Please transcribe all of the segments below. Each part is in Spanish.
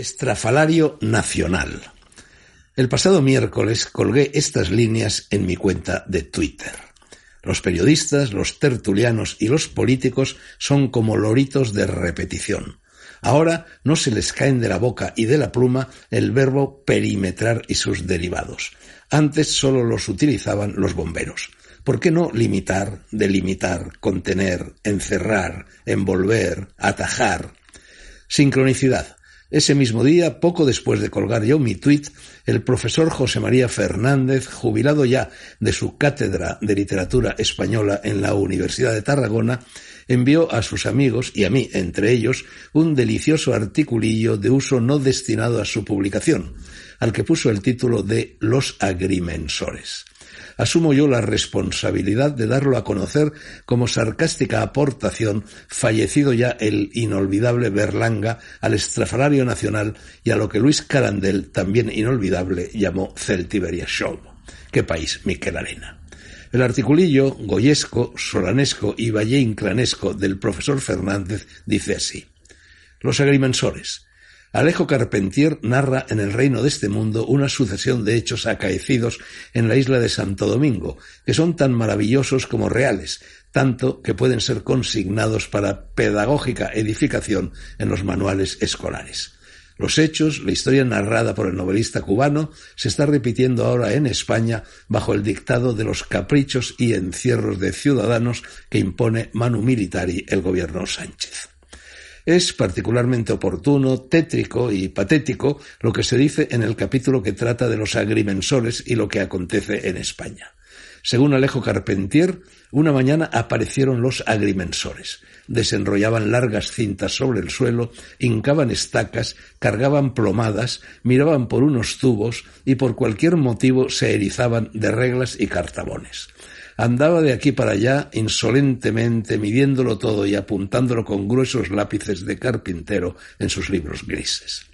Estrafalario Nacional. El pasado miércoles colgué estas líneas en mi cuenta de Twitter. Los periodistas, los tertulianos y los políticos son como loritos de repetición. Ahora no se les caen de la boca y de la pluma el verbo perimetrar y sus derivados. Antes solo los utilizaban los bomberos. ¿Por qué no limitar, delimitar, contener, encerrar, envolver, atajar? Sincronicidad. Ese mismo día, poco después de colgar yo mi tuit, el profesor José María Fernández, jubilado ya de su cátedra de literatura española en la Universidad de Tarragona, envió a sus amigos y a mí, entre ellos, un delicioso articulillo de uso no destinado a su publicación, al que puso el título de Los agrimensores asumo yo la responsabilidad de darlo a conocer como sarcástica aportación, fallecido ya el inolvidable Berlanga, al estrafalario nacional y a lo que Luis Carandel, también inolvidable, llamó Celtiberia Show. ¿Qué país, Miquel Arena? El articulillo goyesco, solanesco y valle-inclanesco del profesor Fernández dice así. Los agrimensores, Alejo Carpentier narra en el reino de este mundo una sucesión de hechos acaecidos en la isla de Santo Domingo, que son tan maravillosos como reales, tanto que pueden ser consignados para pedagógica edificación en los manuales escolares. Los hechos, la historia narrada por el novelista cubano, se está repitiendo ahora en España bajo el dictado de los caprichos y encierros de ciudadanos que impone Manu Militari el gobierno Sánchez. Es particularmente oportuno, tétrico y patético lo que se dice en el capítulo que trata de los agrimensores y lo que acontece en España. Según Alejo Carpentier, una mañana aparecieron los agrimensores. Desenrollaban largas cintas sobre el suelo, hincaban estacas, cargaban plomadas, miraban por unos tubos y por cualquier motivo se erizaban de reglas y cartabones. Andaba de aquí para allá insolentemente, midiéndolo todo y apuntándolo con gruesos lápices de carpintero en sus libros grises.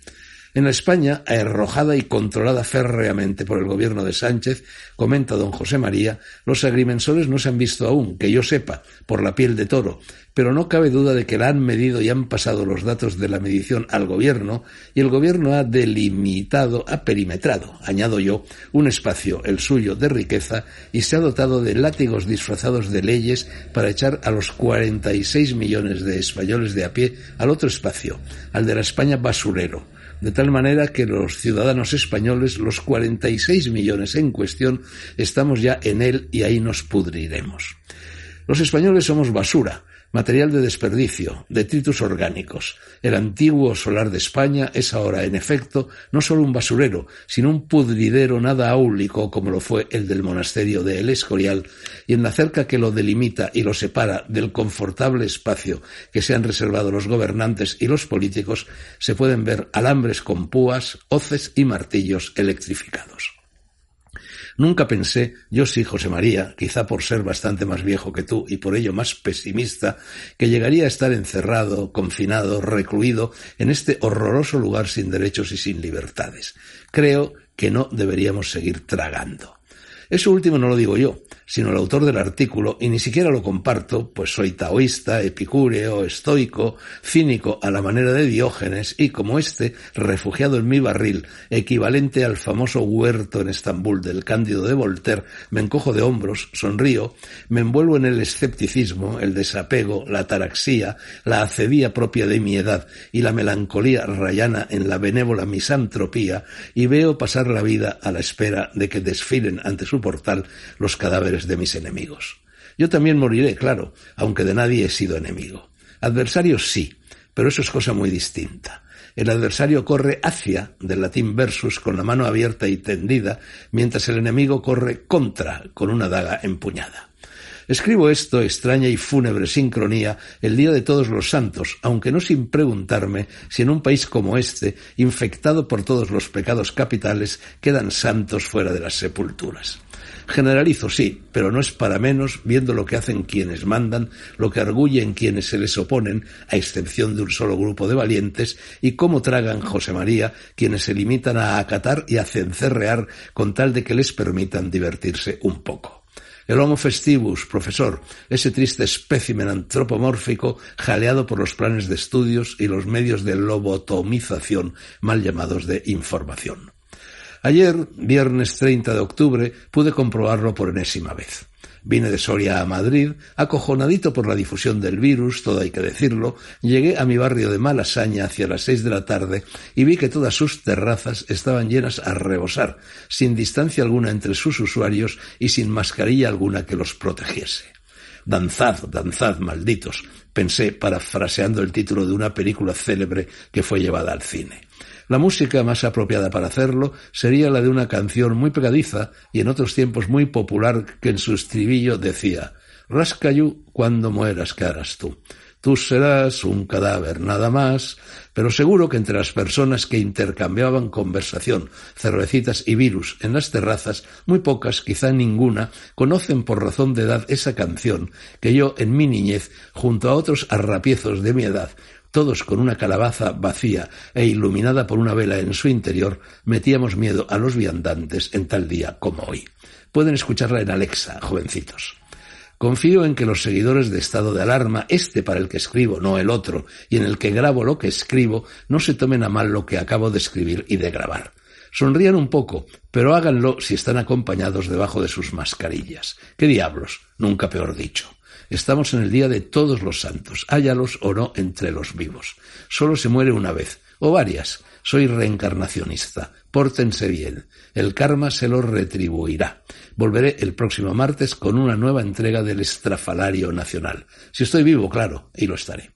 En España, arrojada y controlada férreamente por el gobierno de Sánchez, comenta don José María, los agrimensores no se han visto aún, que yo sepa, por la piel de toro, pero no cabe duda de que la han medido y han pasado los datos de la medición al gobierno y el gobierno ha delimitado, ha perimetrado, añado yo, un espacio, el suyo, de riqueza y se ha dotado de látigos disfrazados de leyes para echar a los 46 millones de españoles de a pie al otro espacio, al de la España basurero de tal manera que los ciudadanos españoles, los 46 millones en cuestión, estamos ya en él y ahí nos pudriremos. Los españoles somos basura, material de desperdicio, detritus orgánicos. El antiguo solar de España es ahora, en efecto, no solo un basurero, sino un pudridero nada áulico como lo fue el del monasterio de El Escorial, y en la cerca que lo delimita y lo separa del confortable espacio que se han reservado los gobernantes y los políticos, se pueden ver alambres con púas, hoces y martillos electrificados. Nunca pensé, yo sí, José María, quizá por ser bastante más viejo que tú y por ello más pesimista, que llegaría a estar encerrado, confinado, recluido en este horroroso lugar sin derechos y sin libertades. Creo que no deberíamos seguir tragando. Eso último no lo digo yo, sino el autor del artículo, y ni siquiera lo comparto, pues soy taoísta, epicúreo, estoico, cínico a la manera de Diógenes, y como este, refugiado en mi barril, equivalente al famoso huerto en Estambul del Cándido de Voltaire, me encojo de hombros, sonrío, me envuelvo en el escepticismo, el desapego, la taraxía, la acedía propia de mi edad y la melancolía rayana en la benévola misantropía, y veo pasar la vida a la espera de que desfilen ante su portal los cadáveres de mis enemigos. Yo también moriré, claro, aunque de nadie he sido enemigo. Adversario sí, pero eso es cosa muy distinta. El adversario corre hacia, del latín versus, con la mano abierta y tendida, mientras el enemigo corre contra, con una daga empuñada. Escribo esto, extraña y fúnebre sincronía, el día de todos los santos, aunque no sin preguntarme si en un país como este, infectado por todos los pecados capitales, quedan santos fuera de las sepulturas. Generalizo, sí, pero no es para menos viendo lo que hacen quienes mandan, lo que arguyen quienes se les oponen, a excepción de un solo grupo de valientes, y cómo tragan José María quienes se limitan a acatar y a cencerrear con tal de que les permitan divertirse un poco. El Homo festivus, profesor, ese triste espécimen antropomórfico jaleado por los planes de estudios y los medios de lobotomización mal llamados de información. Ayer, viernes 30 de octubre, pude comprobarlo por enésima vez. Vine de Soria a Madrid, acojonadito por la difusión del virus, todo hay que decirlo, llegué a mi barrio de Malasaña hacia las seis de la tarde y vi que todas sus terrazas estaban llenas a rebosar, sin distancia alguna entre sus usuarios y sin mascarilla alguna que los protegiese. Danzad, danzad, malditos, pensé parafraseando el título de una película célebre que fue llevada al cine. La música más apropiada para hacerlo sería la de una canción muy pegadiza y en otros tiempos muy popular que en su estribillo decía Rascayú, cuando mueras, ¿qué harás tú? Tú serás un cadáver nada más, pero seguro que entre las personas que intercambiaban conversación, cervecitas y virus en las terrazas, muy pocas, quizá ninguna, conocen por razón de edad esa canción que yo en mi niñez, junto a otros arrapiezos de mi edad, todos con una calabaza vacía e iluminada por una vela en su interior, metíamos miedo a los viandantes en tal día como hoy. Pueden escucharla en Alexa, jovencitos. Confío en que los seguidores de estado de alarma, este para el que escribo, no el otro, y en el que grabo lo que escribo, no se tomen a mal lo que acabo de escribir y de grabar. Sonrían un poco, pero háganlo si están acompañados debajo de sus mascarillas. ¿Qué diablos? Nunca peor dicho. Estamos en el día de todos los santos, háyalos o no entre los vivos. Solo se muere una vez, o varias. Soy reencarnacionista. Pórtense bien. El karma se lo retribuirá. Volveré el próximo martes con una nueva entrega del Estrafalario Nacional. Si estoy vivo, claro, y lo estaré.